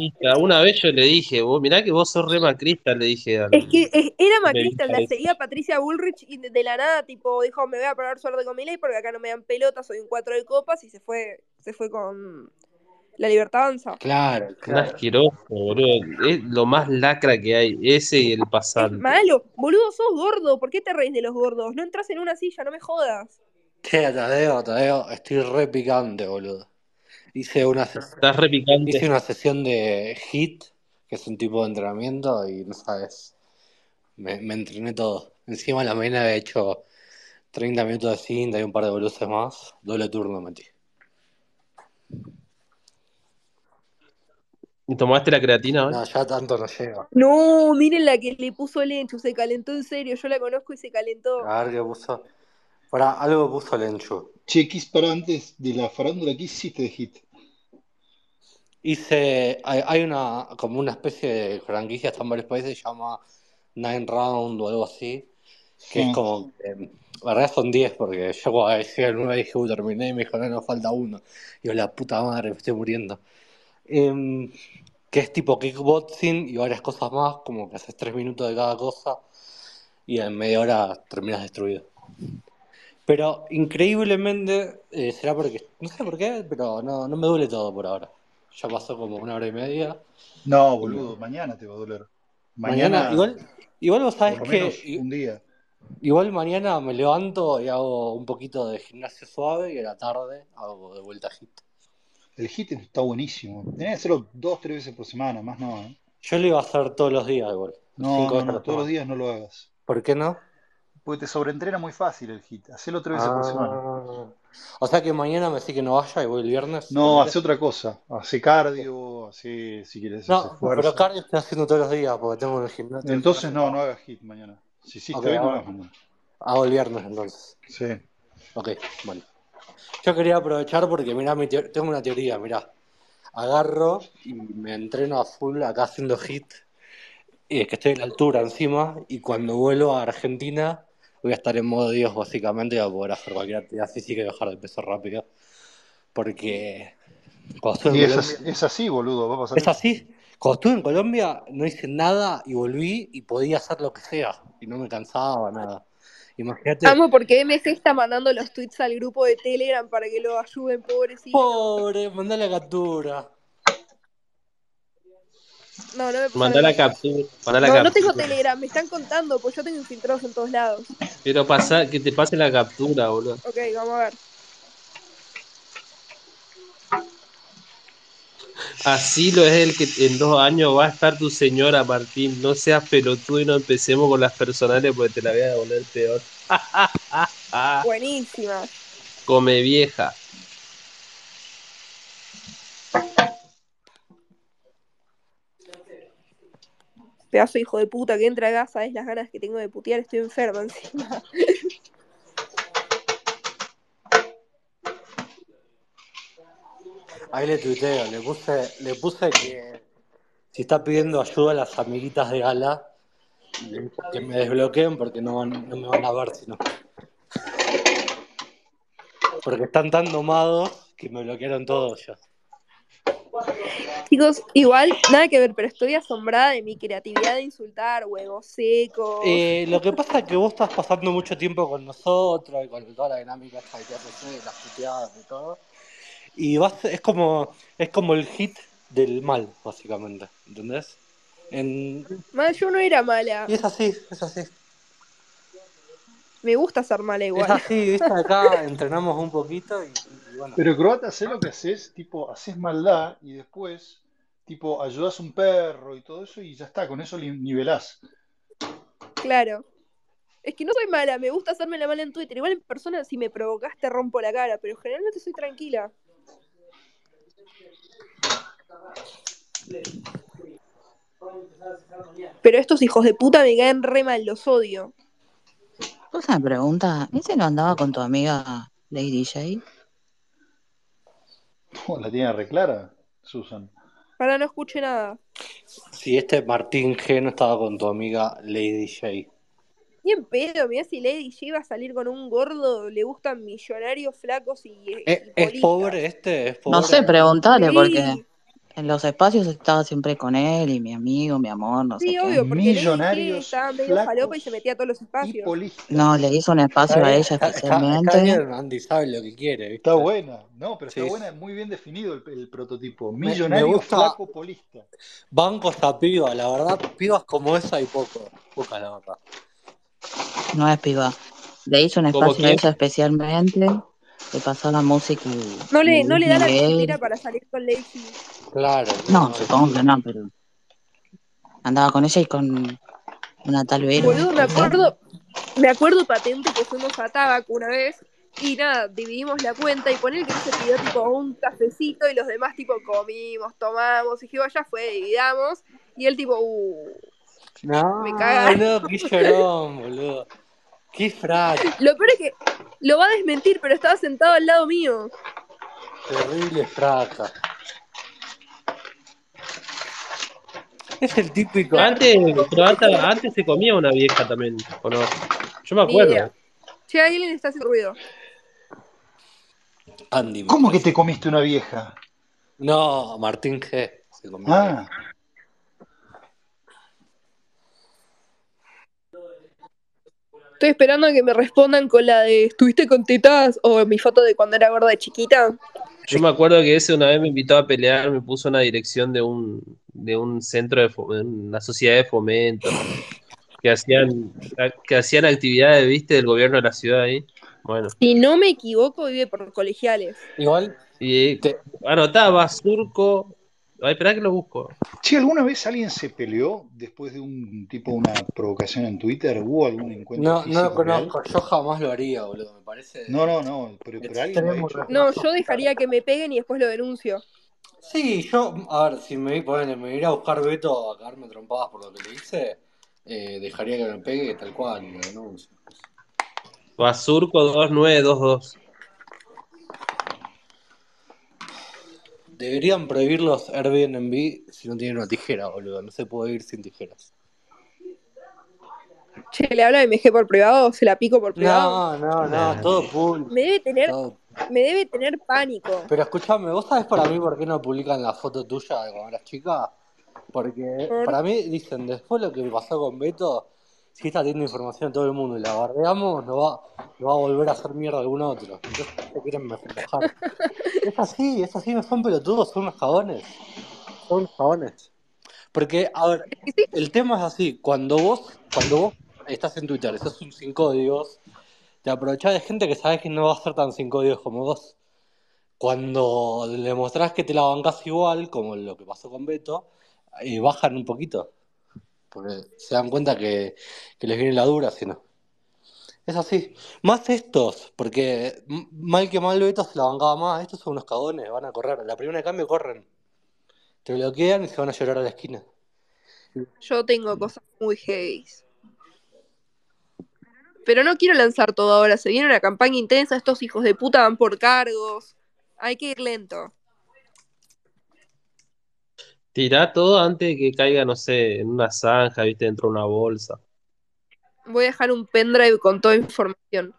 macrista. Una vez yo le dije, vos, mirá que vos sos re macrista, le dije. al- Es que es- era macrista, la seguía Patricia Bullrich y de, de la nada, tipo, dijo, me voy a parar suerte con mi ley porque acá no me dan pelota, soy un cuatro de copas y se fue, se fue con la libertad avanza. Claro, claro. asqueroso, boludo. Es lo más lacra que hay. Ese y el Es pasante. malo, boludo, sos gordo, ¿por qué te reís de los gordos? No entras en una silla, no me jodas. Che, Tadeo, Tadeo, estoy re picante, boludo. Hice una, Estás hice una sesión de HIT, que es un tipo de entrenamiento, y no sabes, me, me entrené todo. Encima a la mañana había hecho 30 minutos de cinta y un par de boluses más, doble turno metí. ¿Y ¿Tomaste la creatina hoy? No, ya tanto no llega. No, miren la que le puso Lenchu, se calentó en serio, yo la conozco y se calentó. A ver qué puso. Para, algo puso Lenchu. Che, ¿qué para antes de la farándula? ¿Qué hiciste de hit? Hice, hay, hay una, como una especie de franquicia, está en varios países, se llama Nine Round o algo así, que es como, en verdad son 10, porque yo cuando decía el 9 dije, "Uh, terminé, y me dijo, no, nos falta uno. Y yo, la puta madre, me estoy muriendo. Em, que es tipo kickboxing y varias cosas más, como que haces 3 minutos de cada cosa, y en media hora terminas destruido. Pero increíblemente, eh, será porque, no sé por qué, pero no, no me duele todo por ahora. Ya pasó como una hora y media. No, boludo, mañana te va a doler. mañana, Mañana, igual, igual vos sabés que, un día. igual mañana me levanto y hago un poquito de gimnasio suave y a la tarde hago de vuelta hit. El hit está buenísimo. Tenés que hacerlo dos, tres veces por semana, más no, ¿eh? Yo lo iba a hacer todos los días igual, No, no, todos los días no lo hagas. ¿Por qué no? Porque te sobreentrena muy fácil el hit. Hacelo tres veces por semana. O sea que mañana me decís que no vaya y voy el viernes, No, hace otra cosa. Hace cardio, hace, si quieres, hacer No, pero fuerza. cardio estoy haciendo todos los días porque tengo el gimnasio. Entonces no, no hagas hit mañana. Si hiciste Ok, hoy, no hago, hagas mañana. hago el viernes entonces. Sí. Ok, bueno. Yo quería aprovechar porque, mirá, mi tengo una teoría, mirá. Agarro y me entreno a full acá haciendo hit, y es que estoy en la altura encima, y cuando vuelvo a Argentina voy a estar en modo Dios básicamente, y voy a poder hacer cualquier actividad física y bajar de peso rápido. Porque cuando estuve Y en es así, Colombia, es así, boludo, va a pasar es así. Cuando estuve en Colombia no hice nada y volví y podía hacer lo que sea, y no me cansaba nada. Imagínate, Amo porque MG está mandando los tweets al grupo de Telegram para que lo ayuden, pobrecito. pobre, mandá la captura. No, no me pasaron. la captura. Mandá la No, no tengo captura. Telegram, me están contando, pues yo tengo infiltrados en todos lados. Pero pasa, que te pase la captura, boludo. Ok, vamos a ver. Así lo es el que en dos años va a estar tu señora, Martín. No seas pelotudo y no empecemos con las personales porque te la voy a poner peor. Buenísima. Come vieja. Pedazo de hijo de puta que entra acá, sabes las ganas que tengo de putear, estoy enferma encima. Ahí le tuiteo, le puse, le puse que si está pidiendo ayuda a las amiguitas de Gala, que me desbloqueen porque no, van- no me van a ver si no. Porque están tan domados que me bloquearon todos ya. Chicos, igual, nada que ver, pero estoy asombrada de mi creatividad de insultar, huevos secos. Eh, lo que pasa es que vos estás pasando mucho tiempo con nosotros y con toda la dinámica esta de las puteadas y todo. Y vas, es como, es como el hit del mal, básicamente, ¿entendés? En- Mal, yo no era mala. y es así, es así. Me gusta ser mala Es igual. así, viste, acá entrenamos un poquito y, y bueno. Pero croata, haces lo que haces, tipo, haces maldad y después, tipo, ayudas a un perro y todo eso y ya está, con eso nivelás. Claro. Es que no soy mala, me gusta hacerme la mala en Twitter. Igual en persona, si me provocas, te rompo la cara, pero generalmente soy tranquila. Pero estos hijos de puta me caen re mal, los odio. Una pregunta, ¿ese no andaba con tu amiga Lady J? Oh, la tiene reclara, Susan. Para no escuche nada. Si este Martín G no estaba con tu amiga Lady J. Ni en pedo, mirá si Lady J va a salir con un gordo, le gustan millonarios, flacos y, y ¿Es, es pobre este? ¿Es pobre? No sé, preguntale, Sí. porque En los espacios estaba siempre con él y mi amigo, mi amor, no sé Sí, qué. obvio, porque Lady G Millonarios, estaba medio falopa y se metía a todos los espacios. No, le hizo un espacio a ella está, está- está especialmente. bien, Andy sabe lo que quiere, Está buena, no, pero está buena, muy bien definido el, el prototipo. me, me Millonario, gusta flaco, polista. bancos a piba, la verdad, pibas como esa hay poco, pocas la verdad. No es piba. Le hizo un ¿Cómo espacio a ella especialmente. Le pasaba música y, No y le, no le da la billetera para salir con G. Claro, No, no, supongo que no, pero andaba con ella y con una tal Vero, Boludo, me acuerdo, me acuerdo patente que fuimos a Tabaco una vez y nada, dividimos la cuenta y poner que se pidió tipo un cafecito y los demás tipo comimos, tomamos y dije, ya fue, dividamos y él tipo, uh, me no, caga. no, qué llorón, boludo. Qué frac, Lo peor es que lo va a desmentir, pero estaba sentado al lado mío. terrible fraca. Es el típico. Antes, pero antes, antes se comía una vieja también, ¿o no? Yo me acuerdo. Che, alguien está haciendo ruido. Andy, ¿Cómo que te comiste una vieja? No, Martín G. Se comió Ah, Estoy esperando a que me respondan con la de ¿estuviste con tetas? o mi foto de cuando era gorda de chiquita. Yo me acuerdo que ese una vez me invitó a pelear, me puso una dirección de un, de un centro de una sociedad de fomento, que hacían, que hacían actividades, viste, del gobierno de la ciudad ahí. Bueno, Si no me equivoco, vive por colegiales. Igual, y te, anotaba Surco. Ay, esperá que lo busco. Che, ¿alguna vez alguien se peleó después de un tipo una provocación en Twitter? ¿Hubo algún encuentro no, no lo conozco. Yo jamás lo haría, boludo. Me parece No, no, no, pero, pero alguien lo ha extremo hecho. No, yo dejaría que me peguen y después lo denuncio. Sí, yo, a ver, si me, ponele, me iría a buscar Beto a cagarme a trompadas por lo que le hice, eh, dejaría que me pegue tal cual y lo denuncio. Basurco 2922. Deberían prohibir los Airbnb si no tienen una tijera, boludo. No se puede ir sin tijeras. Che, ¿le habla de MG por privado o se la pico por privado? No, no, no, todo público. Me debe tener, Todo. me debe tener pánico. Pero escúchame, ¿vos sabés para mí por qué no publican la foto tuya de cuando eras chica? Porque Por- para mí dicen, después lo que pasó con Beto, si está teniendo información de todo el mundo y la bardeamos, no va, no va a volver a hacer mierda a algún otro. Entonces se quieren mojar. Es así, es así, no son pelotudos, son unos cagones. Son unos cagones. Porque, a ver, el tema es así, cuando vos, cuando vos estás en Twitter, sos un sin códigos, te aprovechás de gente que sabes que no va a ser tan sin códigos como vos. Cuando le mostrás que te la bancás igual, como lo que pasó con Beto, eh, bajan un poquito. Porque se dan cuenta que, les viene la dura, si no. Es así. Más estos, porque mal que mal Beto se la bancaba más. Estos son unos cagones, van a correr. La primera de cambio corren. Te bloquean y se van a llorar a la esquina. yo tengo cosas muy heavy. Pero no quiero lanzar todo ahora. Se viene una campaña intensa. Estos hijos de puta van por cargos. Hay que ir lento. Tirá todo antes de que caiga, no sé, en una zanja, viste, dentro de una bolsa. Voy a dejar un pendrive con toda información.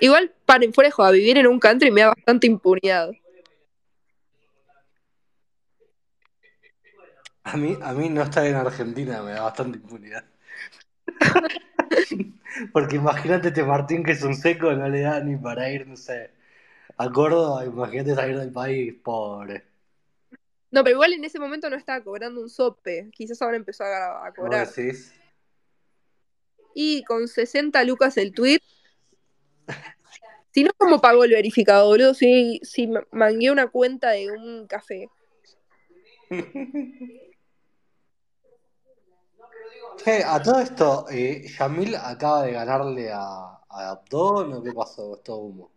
Igual, paren, fuera joda, vivir en un country me da bastante impunidad. A mí, a mí no estar en Argentina me da bastante impunidad. Porque imagínate este Martín que es un seco, no le da ni para ir, no sé, a Córdoba, imagínate salir del país, pobre. No, pero igual en ese momento no estaba cobrando un sope. Quizás ahora empezó a, a ¿Vos cobrar. decís? Y con 60 lucas el tweet. Si no, ¿cómo pagó el verificado, boludo? Si, si ma- mangué una cuenta de un café. Che, a todo esto, eh, Yamil acaba de ganarle a, a Abdón, ¿o qué pasó? Es todo humo.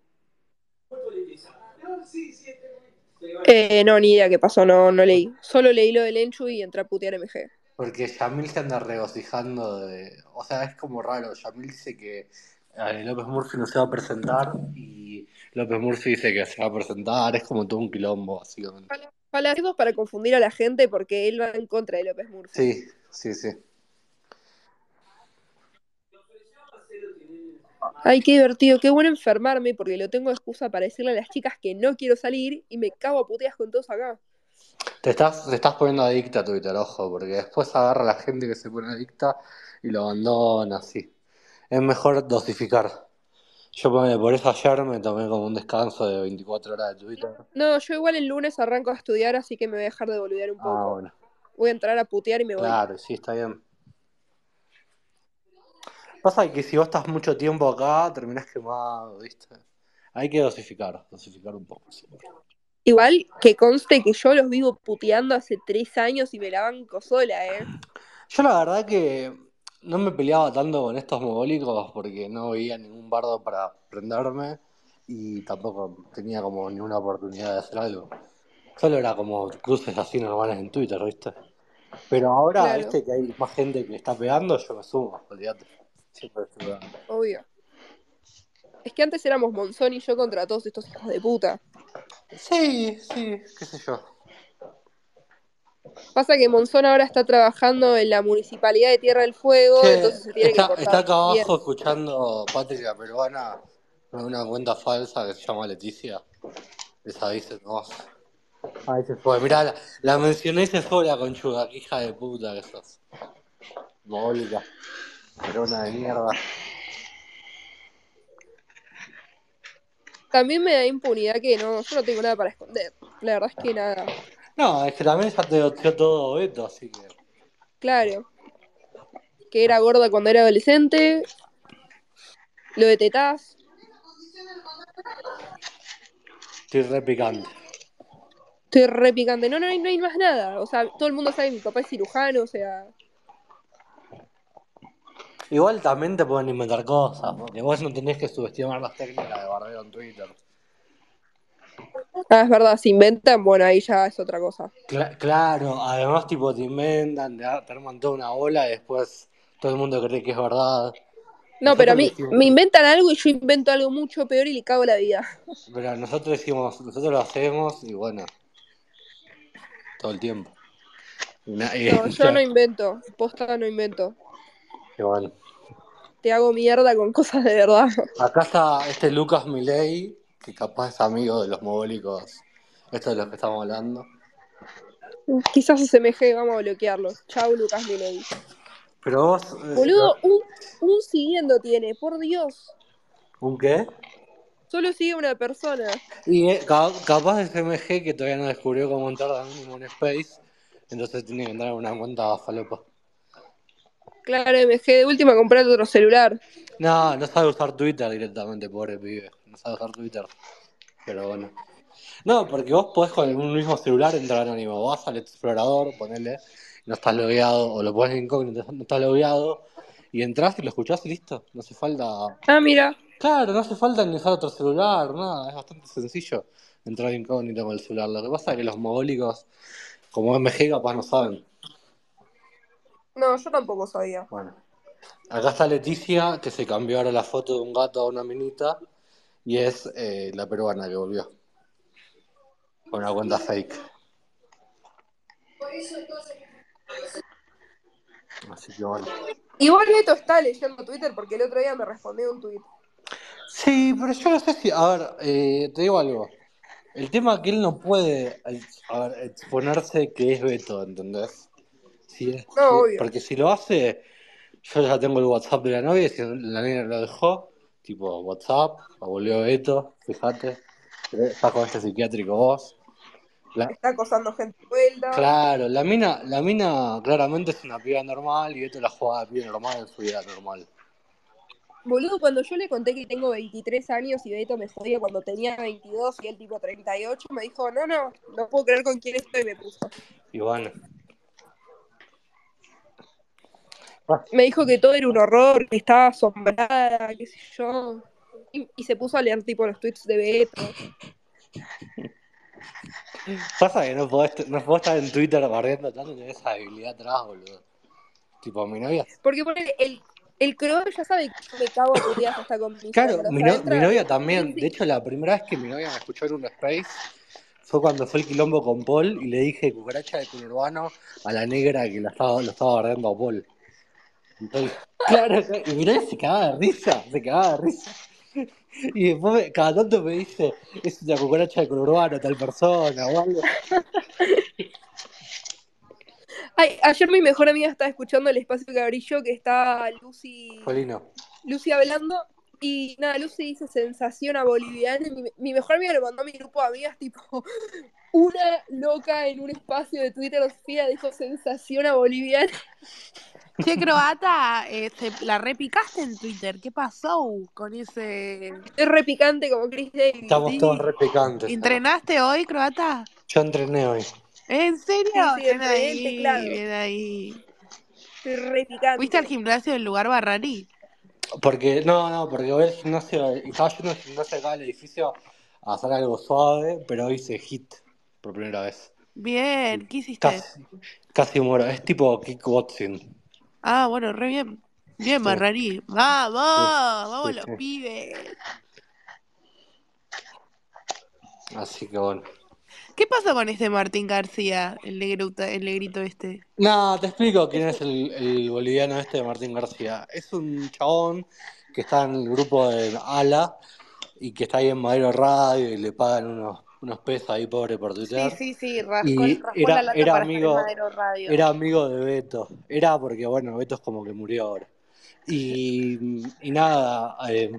Eh, no, ni idea qué pasó, no, no leí. Solo leí lo del Enchu y entré a putear MG. Porque Yamil se anda regocijando de... O sea, es como raro. Yamil dice que eh, López Murphy no se va a presentar y López Murphy dice que se va a presentar. Es como todo un quilombo, básicamente. Palabras para confundir a la gente porque él va en contra de López Murphy. Sí, sí, sí. Ay, qué divertido, qué bueno enfermarme porque lo tengo de excusa para decirle a las chicas que no quiero salir y me cago a puteas con todos acá. Te estás, te estás poniendo adicta a Twitter, ojo, porque después agarra a la gente que se pone adicta y lo abandona así. Es mejor dosificar. Yo por eso ayer me tomé como un descanso de 24 horas de Twitter. No, yo igual el lunes arranco a estudiar, así que me voy a dejar de boludear un Ah, poco. bueno. Voy a entrar a putear y me voy. Claro, sí, está bien. Pasa que si vos estás mucho tiempo acá, terminás quemado, ¿viste? Hay que dosificar, dosificar un poco siempre. Igual que conste que yo los vivo puteando hace tres años y me la banco sola, ¿eh? Yo la verdad que no me peleaba tanto con estos mogólicos porque no veía ningún bardo para prenderme y tampoco tenía como ninguna oportunidad de hacer algo. Solo era como cruces así normales en Twitter, ¿viste? Pero ahora, Claro. ¿viste? Que hay más gente que le está pegando, yo me sumo, olvídate. Obvio. Es que antes éramos Monzón y yo contra todos estos hijos de puta. Sí, sí, qué sé yo. Pasa que Monzón ahora está trabajando en la Municipalidad de Tierra del Fuego, entonces se tiene está, que está acá bien. abajo escuchando Patria Peruana una cuenta falsa que se llama Leticia. Les aviso nomás. Ahí se fue. Mirá, la, la mencioné y se fue la conchuda. Qué hija de puta que sos. Mogólica. Perona de mierda. También me da impunidad que no, yo no tengo nada para esconder. La verdad es que nada. No, es que también ya te dio todo Beto, así que. Claro. Que era gorda cuando era adolescente. Lo de tetás. Estoy re picante. Estoy re picante. No, no hay, no hay más nada. O sea, todo el mundo sabe que mi papá es cirujano, o sea. Igual también te pueden inventar cosas, porque vos no tenés que subestimar las técnicas de bardeo en Twitter. Ah, es verdad, se inventan, bueno, ahí ya es otra cosa. Cla- claro, además tipo te inventan, te arman toda una bola y después todo el mundo cree que es verdad. No, pero a mí me inventan algo y yo invento algo mucho peor y le cago la vida. Pero nosotros decimos, nosotros lo hacemos y bueno, todo el tiempo. Y na- y- No, yo no invento. Posta no invento. Y bueno. Te hago mierda con cosas de verdad. Acá está este Lucas Milei, que capaz es amigo de los mogólicos, esto de los que estamos hablando. Quizás asemeje, vamos a bloquearlo. Chau, Lucas Milei. Pero vos, eh, Boludo, un, un siguiendo tiene, por Dios. ¿un qué? Solo sigue una persona. Y eh, ca- capaz es MG que todavía no descubrió cómo entrar mínimo en Space, entonces tiene que entrar en una cuenta falopa. Claro, MG, de última comprar otro celular. No, no sabe usar Twitter directamente, pobre pibe. No sabe usar Twitter. Pero bueno. No, porque vos podés con un mismo celular entrar anónimo. Vas al explorador, ponele, no estás logueado, o lo pones en incógnito, no estás logueado, y entras y lo escuchás y listo. No hace falta. Ah, mira. Claro, no hace falta ni usar otro celular, nada. Es bastante sencillo entrar incógnito con el celular. Lo que pasa es que los mogólicos, como MG, capaz no saben. No, yo tampoco sabía. Bueno, acá está Leticia, que se cambió ahora la foto de un gato a una minita, y es eh, la peruana que volvió. Con una cuenta fake. Así que bueno. Igual Beto está leyendo Twitter porque el otro día me respondió un tweet. Sí, pero yo no sé si. A ver, eh, te digo algo. El tema es que él no puede a ver, exponerse que es Beto, ¿entendés? Si No, si- obvio. porque si lo hace, yo ya tengo el WhatsApp de la novia y si la niña lo dejó, tipo WhatsApp, volvió Beto, fíjate, está con este psiquiátrico vos. La- Está acosando gente vuelta. claro, la mina, la mina claramente es una piba normal y Beto la juega de piba normal en su vida normal. Boludo, cuando yo le conté que tengo 23 años y Beto me jodía cuando tenía 22 y él tipo 38, me dijo, no, no, no puedo creer con quién estoy, me puso. Y bueno. Me dijo que todo era un horror, que estaba asombrada, qué sé yo. Y, y se puso a leer tipo los tweets de Beto. Pasa que no podés, no podés estar en Twitter barriendo tanto y tenés esa habilidad atrás, boludo. Tipo, mi novia. Porque ponele, el, el Crow ya sabe que yo me cago a puteadas hasta con mi Claro, no- mi novia también. De hecho, la primera vez que mi novia me escuchó en un space fue cuando fue el quilombo con Paul y le dije cucaracha de conurbano a la negra que la estaba, lo estaba bardeando a Paul. Entonces, claro, y mirá, se cagaba de risa, se cagaba de risa. Y después me- cada tanto me dice, es una cucaracha de conurbano, tal persona o algo. Ay, ayer mi mejor amiga estaba escuchando el espacio que abrí yo, que está Lucy, Polino. Lucy hablando. Y nada, Lucy dice sensación a boliviana. Mi, mi mejor amiga lo mandó a mi grupo de amigas, tipo, una loca en un espacio de Twitter, Sofía, dijo sensación a boliviana. Che, croata, eh, te- la repicaste en Twitter. ¿Qué pasó con ese...? Es re picante como Chris Davis. Estamos sí. todos re picantes. ¿Entrenaste hoy, croata? Yo entrené hoy. ¿En serio? Sí, bien ahí, teclado. bien ahí. Es re picante. ¿Fuiste al gimnasio del lugar Barrani? Porque, no, no, porque voy al gimnasio, y estaba yendo al gimnasio acá al edificio a hacer algo suave, pero hice hit por primera vez. Bien, ¿qué hiciste? Casi, casi muero. Es tipo kickboxing. Ah, bueno, re bien. Bien, Sí. Barrani. ¡Vamos! ¡Vamos sí, los sí. pibes! Así que bueno. ¿Qué pasó con este Martín García, el negrito, el negrito este? No, te explico quién es el, el boliviano este de Martín García. Es un chabón que está en el grupo de Ala y que está ahí en Madero Radio y le pagan unos, unos pesos ahí pobre por tuitear. sí, sí, rascó, Y rascó era- la lata era para amigo- Radio. Era amigo de Beto. Era porque, bueno, Beto es como que murió ahora. Y, y nada, eh,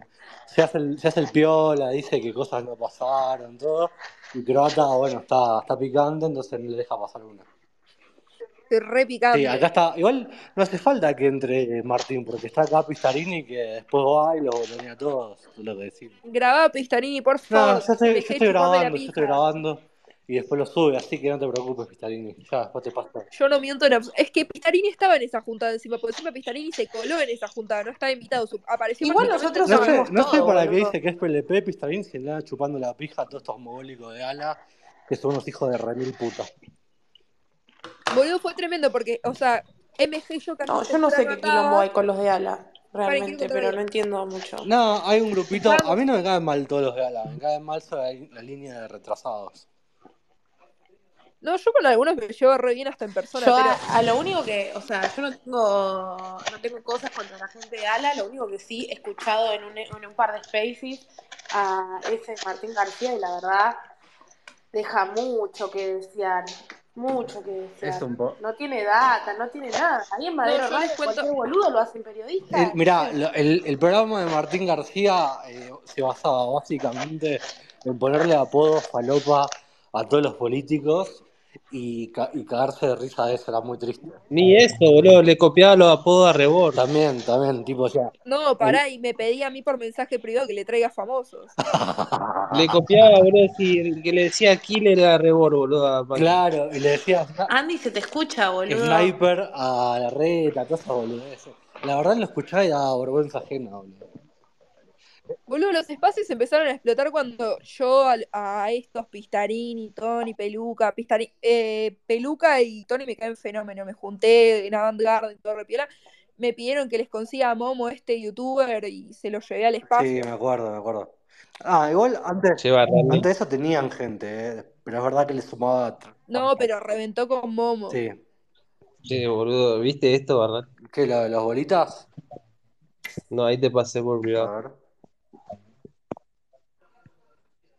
se, hace el, se hace el piola, dice que cosas no pasaron, todo. Y Croata, bueno, está, está picante, entonces no le deja pasar una. Es re picante. Sí, acá está. Igual no hace falta que entre Martín, porque está acá Pistarini que después va y los botonea a todos, lo que decimos. Grabá Pistarini, por favor. No, yo estoy, yo estoy grabando, yo estoy grabando y después lo sube, así que no te preocupes, Pistarini. Ya, después te paso. Yo no miento en Es que Pistarini estaba en esa juntada encima, porque encima Pistarini se coló en esa juntada, no estaba invitado. Apareció Igual nosotros No sé, no sé para qué dice que es PLP, Pistarín se le anda chupando la pija a todos estos mogólicos de ala, que son unos hijos de remil puta. Boludo, fue tremendo porque, o sea, MG y yo casi No, yo no sé qué quilombo hay con los de Ala, realmente, pero no entiendo mucho. No, hay un grupito, a mí no me caen mal todos los de ala, me caen mal sobre la línea de retrasados. No, yo con algunos me llevo re bien hasta en persona, Yo pero a, a lo único que, o sea, yo no tengo, no tengo cosas contra la gente de Ala, lo único que sí he escuchado en un, en un par de spaces a ese Martín García y la verdad deja mucho que desear, mucho que desear. Es un po- No tiene data, no tiene nada. Ahí en Madero les cuento- cualquier boludo lo hacen periodista. El- mirá, lo- el, el programa de Martín García eh, se basaba básicamente en ponerle apodos falopa a todos los políticos y, ca- y cagarse de risa de eso, era muy triste. Ni eso, boludo, le copiaba los apodos a Rebord. También, también, tipo, o sea, no, pará, y me pedía a mí por mensaje privado que le traiga famosos. Le copiaba, boludo, si- que le decía Killer a Rebord, boludo. claro, y le decía "Sna- Andy se te escucha, boludo. sniper a la reta, todas esas boludeces. La verdad lo escuchaba y daba vergüenza ajena, boludo. Boludo, los espacios empezaron a explotar cuando yo a, estos Pistarini, Tony, Peluca, Pistarini, eh, Peluca y Tony me caen fenómeno. Me junté en Avantgarde y todo repiola. Me pidieron que les consiga a Momo este youtuber y se lo llevé al Sí, espacio. me acuerdo, me acuerdo. Ah, igual antes, antes de eso tenían gente, eh, pero es verdad que le sumaba. No, pero reventó con Momo. Sí. Che, boludo, ¿viste esto, verdad? ¿Qué, lo de los bolitas? No, ahí te pasé por A privado. ver.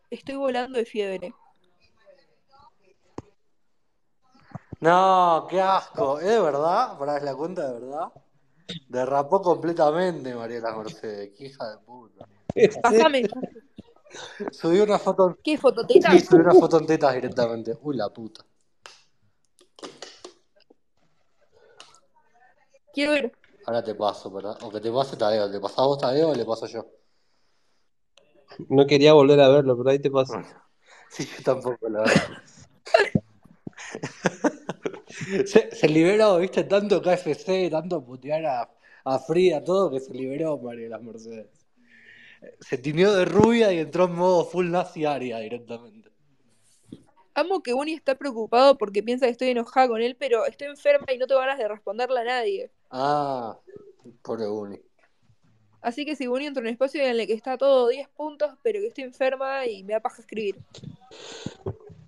Estoy volando de fiebre. No, qué asco. ¿Es de verdad? ¿Para la cuenta de verdad? Derrapó completamente Mariela Mercedes. Qué hija de puta. Pásame. Subí una foto. ¿Qué? Sí, subí una foto en tetas directamente. Uy, la puta. Quiero ver. Ahora te paso, ¿verdad? O que te pase Tadeo. ¿Le pasás vos Tadeo o le paso yo? No quería volver a verlo, pero ahí te paso. Sí, yo tampoco, la verdad. se, se liberó, viste, tanto KFC, tanto putear a, a Frida, todo que se liberó Mariela Mercedes. Se tiñó de rubia y entró en modo full nazi aria directamente. Amo que Uni está preocupado porque piensa que estoy enojada con él, pero estoy enferma y no tengo ganas de responderle a nadie. Ah, pobre Uni. Así que si Uni entra en un espacio en el que está todo 10 puntos, pero que estoy enferma y me da paja escribir.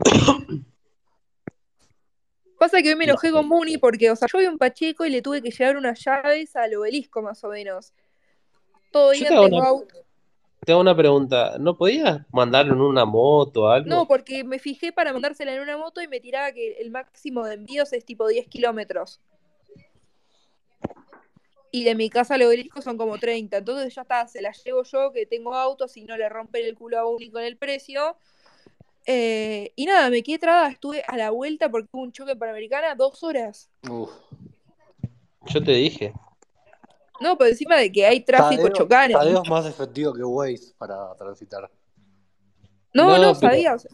Pasa que hoy me enojé con Muni porque, o sea, yo vi un Pacheco y le tuve que llevar unas llaves al obelisco más o menos. Todo día tengo una- auto. Te hago una pregunta. ¿No podías mandarlo en una moto o algo? No, porque me fijé para mandársela en una moto y me tiraba que el máximo de envíos es tipo 10 kilómetros. Y de mi casa al obelisco son como 30. Entonces ya está, se las llevo yo que tengo auto, si no le rompen el culo a Uni con el precio. Eh, y nada, me quedé trabada, estuve a la vuelta porque hubo un choque Panamericana dos horas. Uf. Yo te dije. No, por encima de que hay tráfico Tadeo, chocando. Tadeo es más efectivo que Waze para transitar. No, No, no, pero- sabía. o sea,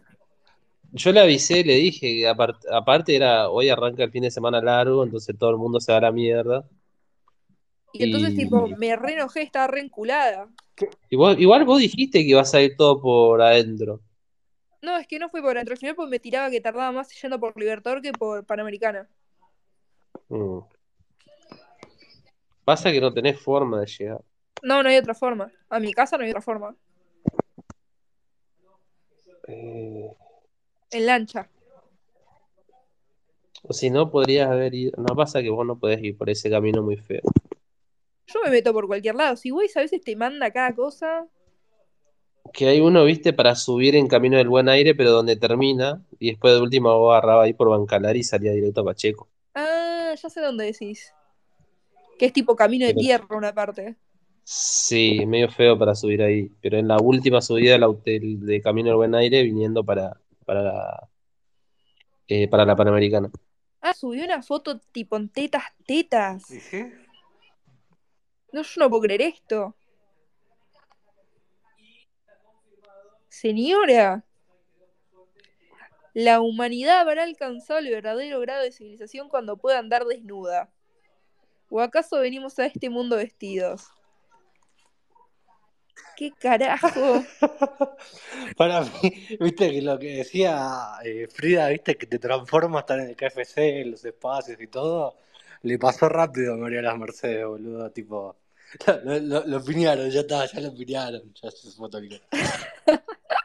Yo le avisé, le dije que apart- aparte era hoy arranca el fin de semana largo, entonces todo el mundo se va a la mierda. Y entonces, Y- tipo, me re enojé, estaba re enculada. Igual vos dijiste que ibas a ir todo por adentro. No, es que no fue por adentro, al final porque me tiraba que tardaba más yendo por Libertador que por Panamericana. Mm. Pasa que no tenés forma de llegar. No, no hay otra forma. A mi casa no hay otra forma. Eh, En lancha. o si no, podrías haber ido. No pasa que vos no podés ir por ese camino muy feo. Yo me meto por cualquier lado. Si Waze a veces te manda cada cosa. Que hay uno, viste, para subir en Camino del Buen Aire, pero donde termina, y después de última vos agarraba ahí por Bancalar y salía directo a Pacheco. Ah, ya sé dónde decís. Que es tipo camino de Pero- tierra una parte. Sí, medio feo para subir ahí, pero en la última subida del hotel de Camino del Buen Aire viniendo para, para la, eh, para la Panamericana. Ah, subió una foto tipo en tetas, tetas. ¿Y sí? No, yo no puedo creer esto. Señora, la humanidad habrá alcanzado el verdadero grado de civilización cuando pueda andar desnuda. ¿O acaso venimos a este mundo vestidos? ¿Qué carajo? Para mí, viste que lo que decía eh, Frida, viste que te transforma estar en el KFC, en los espacios y todo, le pasó rápido a María las Mercedes, boludo, tipo, lo, lo, lo piñaron, ya está, ya lo piñaron, ya se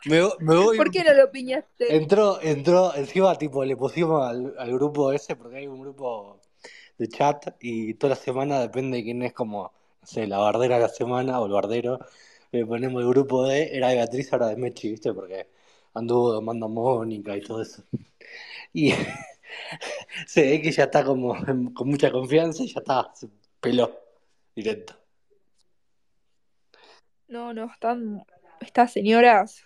Me, me voy, ¿Por qué no lo piñaste? entró, entró, encima tipo le pusimos al, al grupo ese, porque hay un grupo de chat y toda la semana depende de quién es como, no sé, la bardera de la semana o el bardero, le ponemos el grupo de, era de Beatriz, ahora de Mechi, ¿viste? Porque anduvo domando a Mónica y todo eso. Y se ve que ya está como con mucha confianza y ya está, se peló directo. No, no, están. Estas señoras.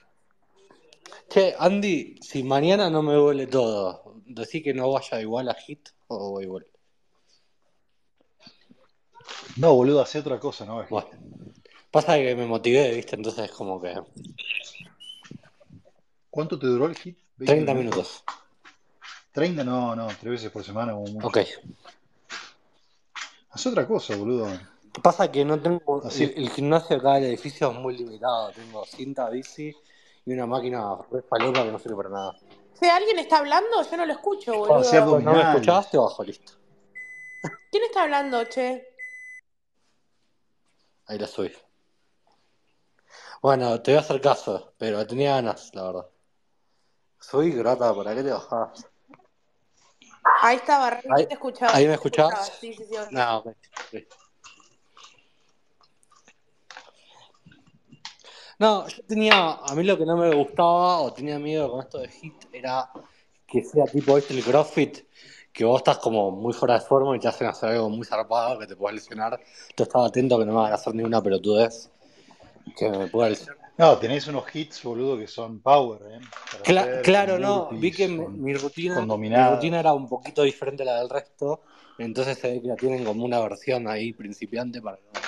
Che, Andy, si mañana no me duele todo, ¿decís que no vaya igual a Hit o voy igual? No, boludo, hace otra cosa, ¿no? Bueno, pasa que me motivé, ¿viste? Entonces como que ¿Cuánto te duró el hit? ¿20 30 minutos. ¿30? No, no, tres veces por semana como mucho. Ok. Hace otra cosa, boludo. Pasa que no tengo. Así. El, el gimnasio acá del edificio es muy limitado. Tengo cinta bici y una máquina re falopa que no sirve para nada. Si alguien está hablando, yo no lo escucho, Oh, boludo. ¿No me escuchaste? Bajo, listo. ¿Quién está hablando, che? Ahí la subí. Bueno, te voy a hacer caso, pero tenía ganas, la verdad. Subí, grata, ¿para qué te bajás? Ahí estaba, Ahí- te escuchaba. ahí me te escuchás. escuchaba, Sí, sí, sí. No, ok, No, yo tenía, a mí lo que no me gustaba o tenía miedo con esto de HIT era que sea tipo este el CrossFit, que vos estás como muy fuera de forma y te hacen hacer algo muy zarpado que te puedes lesionar. Yo estaba atento que no me van a hacer ninguna pelotudez que me pueda lesionar. No, tenés unos hits, boludo, que son power, ¿eh? Cla- claro, no, vi que mi, con- mi rutina, mi rutina era un poquito diferente a la del resto, entonces se ve que la tienen como una versión ahí principiante para no,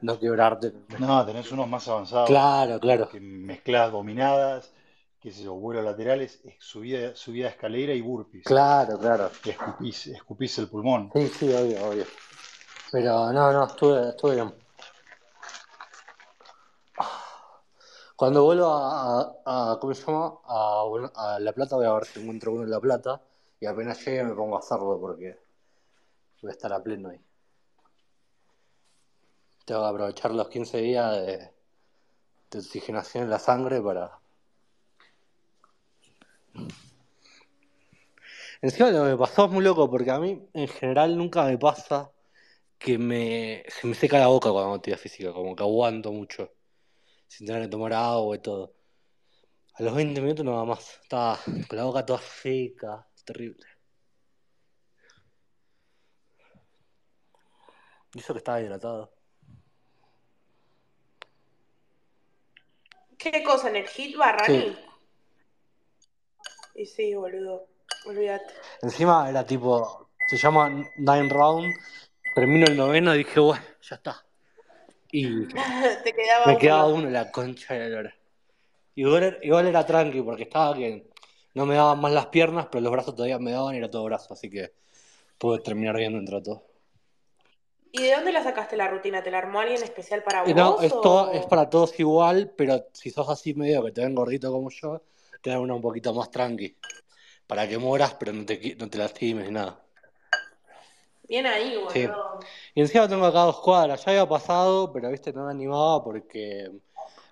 no quebrarte. No, tenés unos más avanzados. Claro, claro. Que mezclás dominadas, qué sé yo, vuelos laterales, es- subida, subida de escalera y burpees. Claro, claro. Escupís, escupís el pulmón. Sí, sí, obvio, obvio. Pero no, no, estuve, estuve bien. Cuando vuelvo a, a- a- ¿cómo se llama? A, a La Plata voy a ver si encuentro uno en La Plata y apenas llegue me pongo a hacerlo porque voy a estar a pleno ahí. Tengo que aprovechar los 15 días de, de oxigenación en la sangre para... Encima lo que me pasó es muy loco, porque a mí en general nunca me pasa que me, se me seca la boca cuando hago actividad física, como que aguanto mucho, sin tener que tomar agua y todo. A los 20 minutos nada más, estaba con la boca toda seca, terrible. Y que estaba hidratado. ¿Qué cosa? ¿En el hit va, Sí. Rani? Y sí, boludo. Olvídate. Encima era tipo, se llama Nine Round, termino el noveno y dije, bueno, ya está. Y Te quedaba me quedaba uno. uno, la concha de la lora. Igual, era- igual era tranqui, porque estaba que no me daban más las piernas, pero los brazos todavía me daban y era todo brazo, así que pude terminar viendo entre todo. ¿Y de dónde la sacaste la rutina? ¿Te la armó alguien especial para no, vos? es, o- todo- es para todos igual, pero si sos así medio que te ven gordito como yo, te dan una un poquito más tranqui. Para que mueras, pero no te, no te lastimes ni nada. Bien ahí, Sí. boludo. Y encima tengo acá dos cuadras. Ya había pasado, pero viste, no me animaba porque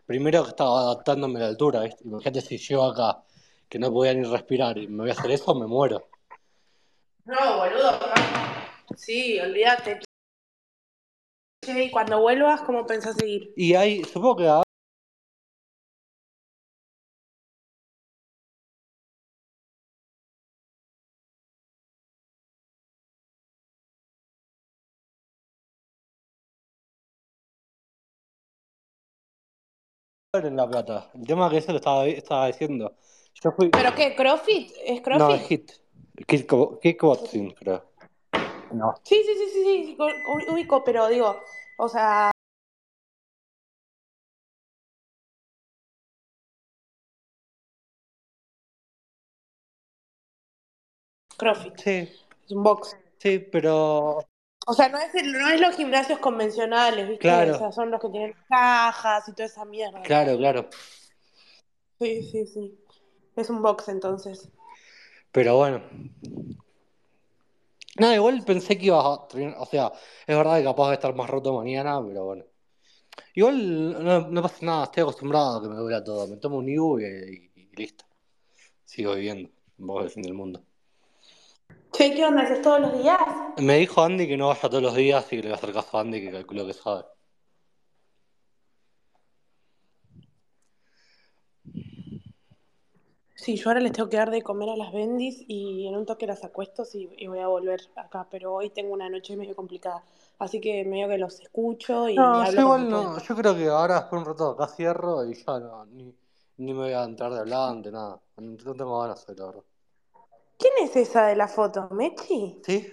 primero que estaba adaptándome a la altura, ¿viste? Imagínate si llego acá, que no podía ni respirar y me voy a hacer eso, me muero. No, boludo. no. Sí, olvídate. Che, y cuando vuelvas, ¿cómo pensás seguir? Y hay, supongo que en La Plata. El tema que eso lo estaba, estaba diciendo. Yo fui. ¿Pero qué? ¿Crossfit? ¿Es No, CrossFit? es hit. Kick- Kickboxing, creo. No. Sí, sí, sí, sí, sí, ubico, pero digo, o sea, CrossFit, Sí, es un box. sí, pero. O sea, no es, el- no es los gimnasios convencionales, ¿viste? Claro. O sea, son los que tienen cajas y toda esa mierda. Claro, claro. Sí, sí, sí. Es un box entonces. Pero bueno. No, igual pensé que iba a terminar. O sea, es verdad que capaz de estar más roto mañana, pero bueno. Igual no, no pasa nada, estoy acostumbrado a que me duela todo. Me tomo un Ibu y, y- y listo. Sigo viviendo. Es el fin del mundo. Che, ¿qué onda? ¿Haces todos los días? Me dijo Andy que no vaya todos los días y que le voy a hacer caso a Andy, que calculo que sabe. Sí, yo ahora les tengo que dar de comer a las bendis y en un toque las acuesto y, y voy a volver acá, pero hoy tengo una noche medio complicada, así que medio que los escucho y No, yo igual no. Yo creo que ahora después de un rato acá cierro y ya no, ni, ni me voy a entrar de hablante, nada. No, tengo ganas hoy, la verdad. ¿Quién es esa de la foto? ¿Mechi? ¿Sí?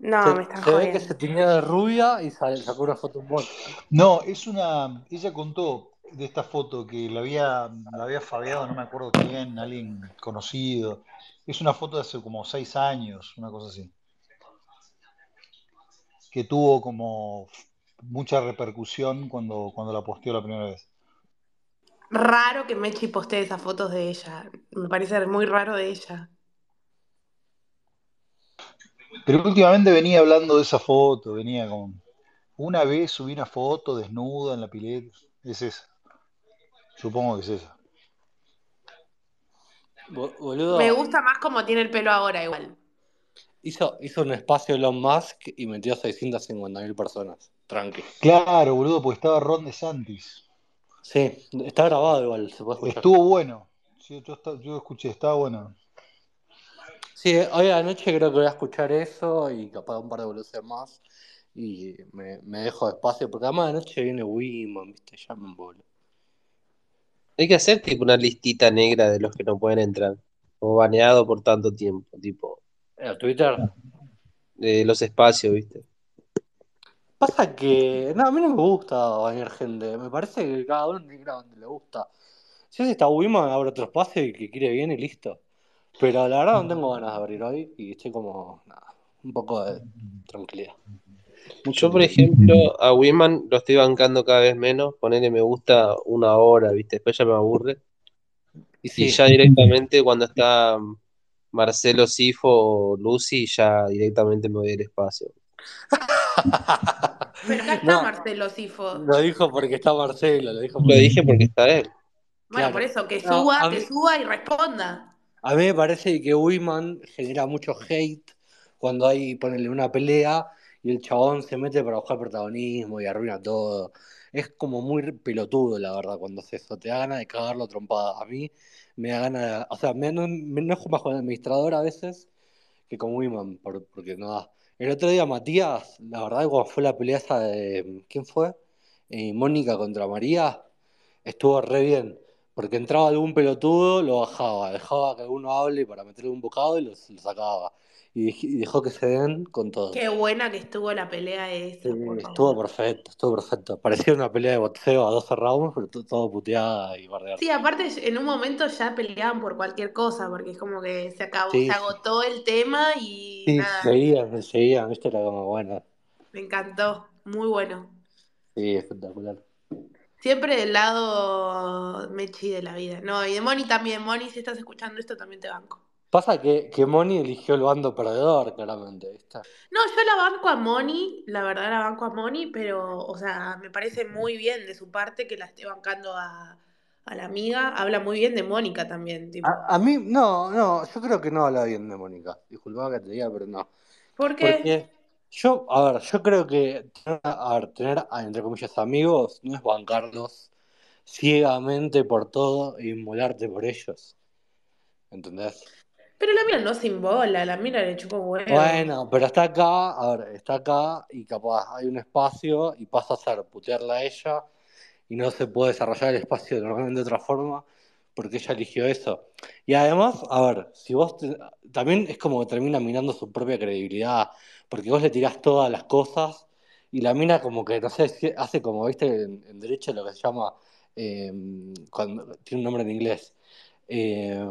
No, Se, me están se ve que se tenía de rubia y sa- sacó una foto en. No, es una. Ella contó de esta foto que la había, la había fabeado, no me acuerdo quién, alguien conocido. Es una foto de hace como seis años, una cosa así. Que tuvo como mucha repercusión cuando, cuando la posteó la primera vez. Raro que Mechi postee esas fotos de ella. Me parece muy raro de ella. Pero últimamente venía hablando de esa foto, venía con. Una vez subí una foto desnuda en la pileta. Es esa. Supongo que es esa. Me gusta más como tiene el pelo ahora igual. hizo, hizo un espacio Elon Musk y metió 650.000 personas. Tranqui. Claro, boludo, porque estaba Ron DeSantis. Sí, está grabado igual, se puede escuchar. Estuvo bueno. Sí, yo, escuché, estaba bueno. Sí, hoy a la noche creo que voy a escuchar eso y capaz un par de evoluciones más. Y me, me dejo espacio, porque además de noche viene Wiman, ¿viste? Ya me embolo. Hay que hacer tipo una listita negra de los que no pueden entrar. O baneado por tanto tiempo, tipo, ¿En Twitter? de los espacios, ¿viste? Pasa que. No, a mí no me gusta bañar gente. Me parece que cada uno tiene donde le gusta. Si hace está Wiman, abre otro espacio y que quiere bien y listo. Pero la verdad no tengo ganas de abrir hoy y estoy como. nada, un poco de tranquilidad. Yo, por ejemplo, a Wiman lo estoy bancando cada vez menos. Ponerle me gusta una hora, ¿viste? Después ya me aburre. Y sí, ya directamente cuando está Marcelo Sifo o Lucy, ya directamente me voy al espacio. Pero acá está No, Marcelo Sifo. lo dijo porque está Marcelo, lo dijo Lo dije porque está él. Bueno, Claro. por eso, que No, suba, que mí, suba y responda. A mí me parece que Wiman genera mucho hate cuando hay, ponerle una pelea y el chabón se mete para buscar protagonismo y arruina todo. Es como muy pelotudo, la verdad, cuando hace eso. Te da ganas de cagarlo trompada. A mí me da ganas de... O sea, me, me enojo más con el administrador a veces que con Wiman, por- porque no da. El otro día Matías, la verdad, cuando fue la pelea esa de... ¿Quién fue? Eh, Mónica contra María, estuvo re bien. Porque entraba algún pelotudo, lo bajaba, dejaba que uno hable para meterle un bocado y lo, lo sacaba. Y, dej- y dejó que se den con todo. Qué buena que estuvo la pelea esa, Sí, por estuvo perfecto, estuvo perfecto. Parecía una pelea de boxeo a 12 rounds, pero to- todo puteada y bardeada. Sí, aparte en un momento ya peleaban por cualquier cosa, porque es como que se acabó, Sí, se agotó el tema y Sí, nada, seguían, seguían, viste, era como bueno. me encantó, muy bueno. Sí, espectacular. Siempre del lado Mechi de la vida. No, y de Moni también. Moni, si estás escuchando esto, también te banco. Pasa que, que Moni eligió el bando perdedor, claramente, ¿viste? No, yo la banco a Moni, la verdad la banco a Moni, pero, o sea, me parece muy bien de su parte que la esté bancando a, a la amiga. Habla muy bien de Mónica también, tipo. A, a mí, no, no, yo creo que no habla bien de Mónica. Disculpa que te diga, pero no. ¿Por qué? Porque yo, a ver, yo creo que tener, a ver, tener, entre comillas, amigos no es bancarlos ciegamente por todo e inmolarte por ellos. ¿Entendés? Pero la mira no se la mira le chupó huevo. Bueno, pero está acá, a ver, está acá y capaz hay un espacio y pasa a ser putearla a ella y no se puede desarrollar el espacio de otra forma porque ella eligió eso. Y además, a ver, si vos te- también es como que termina minando su propia credibilidad, porque vos le tirás todas las cosas y la mina como que, no sé, hace como, viste, en, en derecho lo que se llama, eh, cuando, tiene un nombre en inglés, eh,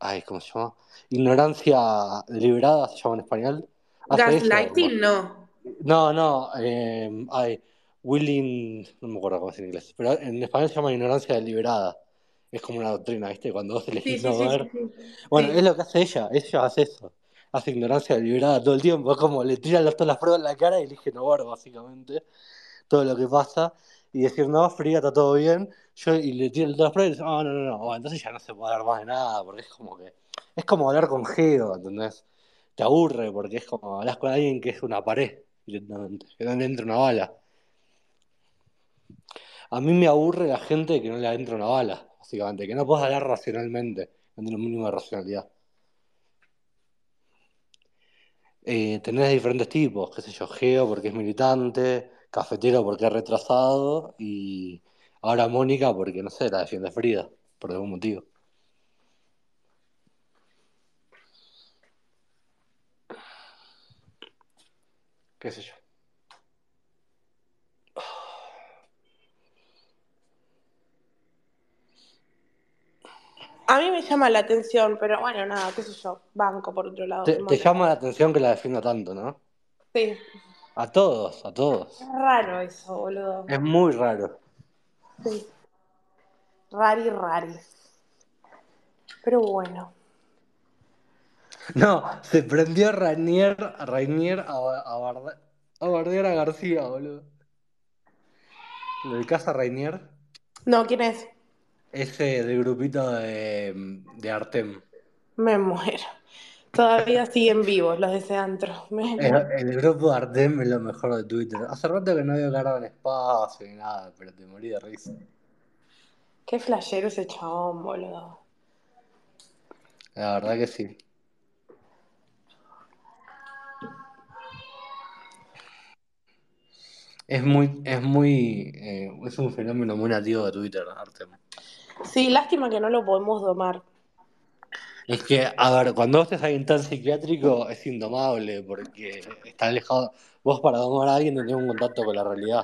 ay, ¿cómo se llama? Ignorancia deliberada, se llama en español. Gaslighting, no. No, no, eh, ay, willing, no me acuerdo cómo es en inglés, pero en español se llama ignorancia deliberada. Es como una doctrina, ¿viste? Cuando vos elegís sí, no sí, ver. sí. Bueno, es lo que hace ella, ella hace eso. Hace ignorancia deliberada todo el tiempo, es como le tira las- todas las pruebas en la cara y elige no ver, básicamente, todo lo que pasa. Y decir, no, Frida, está todo bien. Yo, y le tira todas las pruebas y dice, ah, no, no, no. Bueno, entonces ya no se puede hablar más de nada, porque es como que. Es como hablar con Geo, ¿entendés? Te aburre, porque es como hablas con alguien que es una pared, directamente, que no le entra una bala. A mí me aburre la gente que no le entra una bala, básicamente, que no puedes hablar racionalmente, no tiene un mínimo de racionalidad. Eh, tenés diferentes tipos, qué sé yo, Geo porque es militante, Cafetero porque es retrasado y ahora Mónica porque, no sé, la defiende Frida, por algún motivo. Qué sé yo. A mí me llama la atención, pero bueno, nada, qué sé yo. Banco por otro lado. Te, llama la atención que la defienda tanto, ¿no? Sí. A todos, a todos. Es raro eso, boludo. Es muy raro. Sí. Rari, rari. Pero bueno. No, se prendió Rainier, Rainier a, a, barde- a bardear a García, boludo. ¿El casa Rainier? No, ¿quién es? Ese del grupito de, de Artem. Me muero. Todavía siguen vivos los de ese antro. El, el grupo de Artem es lo mejor de Twitter. Hace rato que no veo cara en espacio ni nada, pero te morí de risa. Qué flashero ese chabón, boludo. La verdad que sí. Es muy, es muy, eh, es un fenómeno muy nativo de Twitter, Artem. Sí, lástima que no lo podemos domar. Es que, a ver, cuando vos estés ahí en tan psiquiátrico es indomable porque está alejado. Vos para domar a alguien no tenés un contacto con la realidad.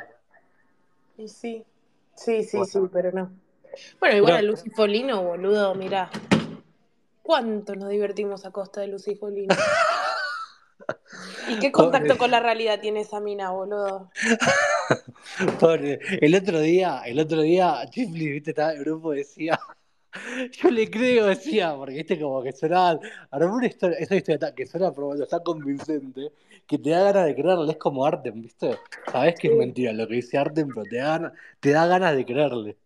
Y sí. Sí, sí, Bueno. sí, pero no. Bueno, igual Pero- a Lucy Folino, boludo, mirá. ¿Cuánto nos divertimos a costa de Lucy Folino? ¿Y qué contacto Pobre. con la realidad tiene esa mina, boludo? Pobre. El otro día, el otro día, Chifli, viste, estaba en el grupo y decía, yo le creo, decía, porque viste como que sonaba, armó una historia, esa historia tan- que suena bueno, está convincente, que te da ganas de creerle, es como Artem, viste, sabés que es Sí. mentira lo que dice Artem, pero te da, te da ganas de creerle.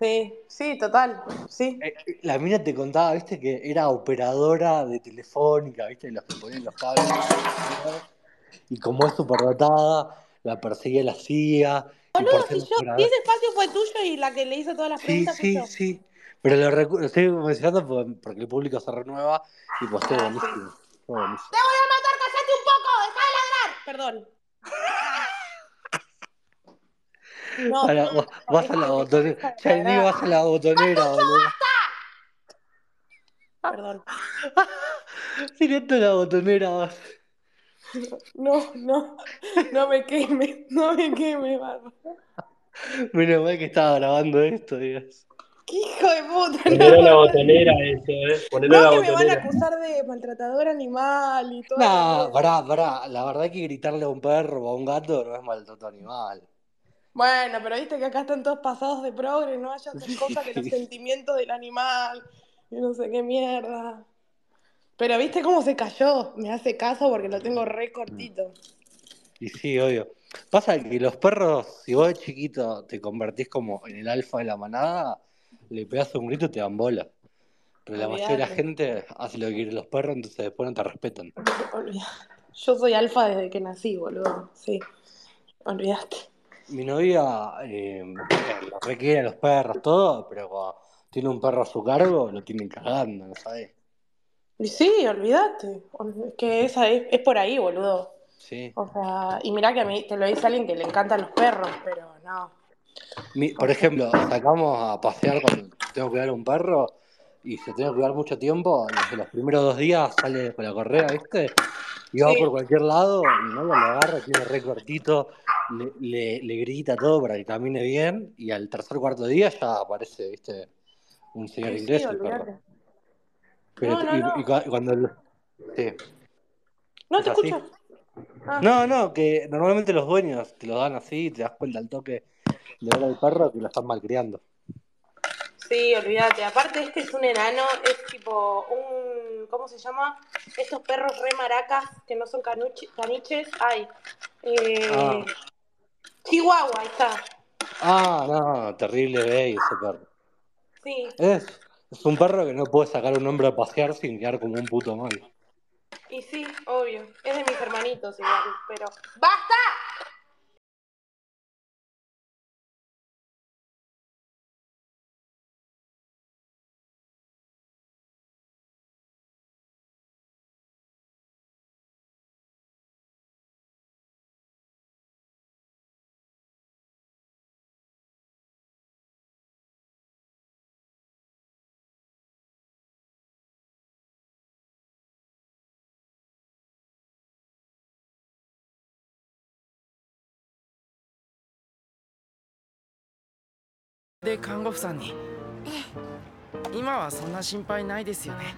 Sí, sí, total. Sí. Eh, La mina te contaba, viste, que era operadora de telefónica, viste, los que ponían los cables. Y como es superdotada, la perseguía la CIA. Boludo, si yo, si ese espacio fue tuyo y la que le hizo todas las Sí, preguntas sí, yo. sí. Pero lo, recu- lo estoy mencionando por- porque el público se renueva y pues sí. buenísimo. ¡Te voy a matar! ¡Cállate un poco! ¡Deja de ladrar! Perdón. No, no, vas- no, a la botonera. deja de Ya ni ladrar. vas a la botonera, boludo. Perdón. Directo a la botonera vas. No, no, no me queme, no me queme, barba. Menos mal que estaba grabando esto, Dios. ¡Qué hijo de puta! Ponelo a la No, botonera eso, eh. A la no que me van a acusar de maltratador animal y todo. Nah, pará, pará. La verdad que gritarle a un perro o a un gato no es maltrato animal. Bueno, pero viste que acá están todos pasados de progre, no haya hacer cosas que los sentimientos del animal y no sé qué mierda. Pero viste cómo se cayó, me hace caso porque lo tengo re cortito. Y sí, obvio. Pasa que los perros, si vos de chiquito te convertís como en el alfa de la manada, le pegas un grito y te dan bola. Pero la mayoría de la gente hace lo que quieren los perros, entonces después no te respetan. Yo soy alfa desde que nací, boludo. Sí. Olvidaste. Mi novia eh, lo requiere a los perros, todo, pero cuando tiene un perro a su cargo, lo tienen cagando, ¿no sabes? Y sí, olvídate. Es que esa es, es por ahí, boludo. Sí. O sea, y mirá que a mí te lo dice alguien que le encantan los perros, pero no. Mi- por ejemplo, sacamos a pasear cuando tengo que a un perro y se tiene que cuidar mucho tiempo, desde los primeros dos días sale con la correa, ¿viste? Y va Sí. por cualquier lado y no lo agarra, tiene re cortito, le, le, le grita todo para que camine bien y al tercer cuarto día ya aparece, ¿viste? Un señor Sí, inglés sí, el perro. Pero No, no, y, no. y cua- cuando el- sí. No ¿Es te escucho. Ah. No, no, que normalmente los dueños te lo dan así te das cuenta al toque de ver al perro que lo están malcriando. Sí, olvídate. Aparte, este es un enano, es tipo un. ¿Cómo se llama? Estos perros re maracas que no son canuchi- caniches. Ay. Eh, Ah. Chihuahua, ahí está. Ah, no, terrible bey ese perro. Sí. Es, es un perro que no puede sacar a un hombre a pasear sin quedar como un puto mal. Y sí, obvio. Es de mis hermanitos igual, pero. ¡Basta! De 看護婦さんに。今はそんな心配ないですよね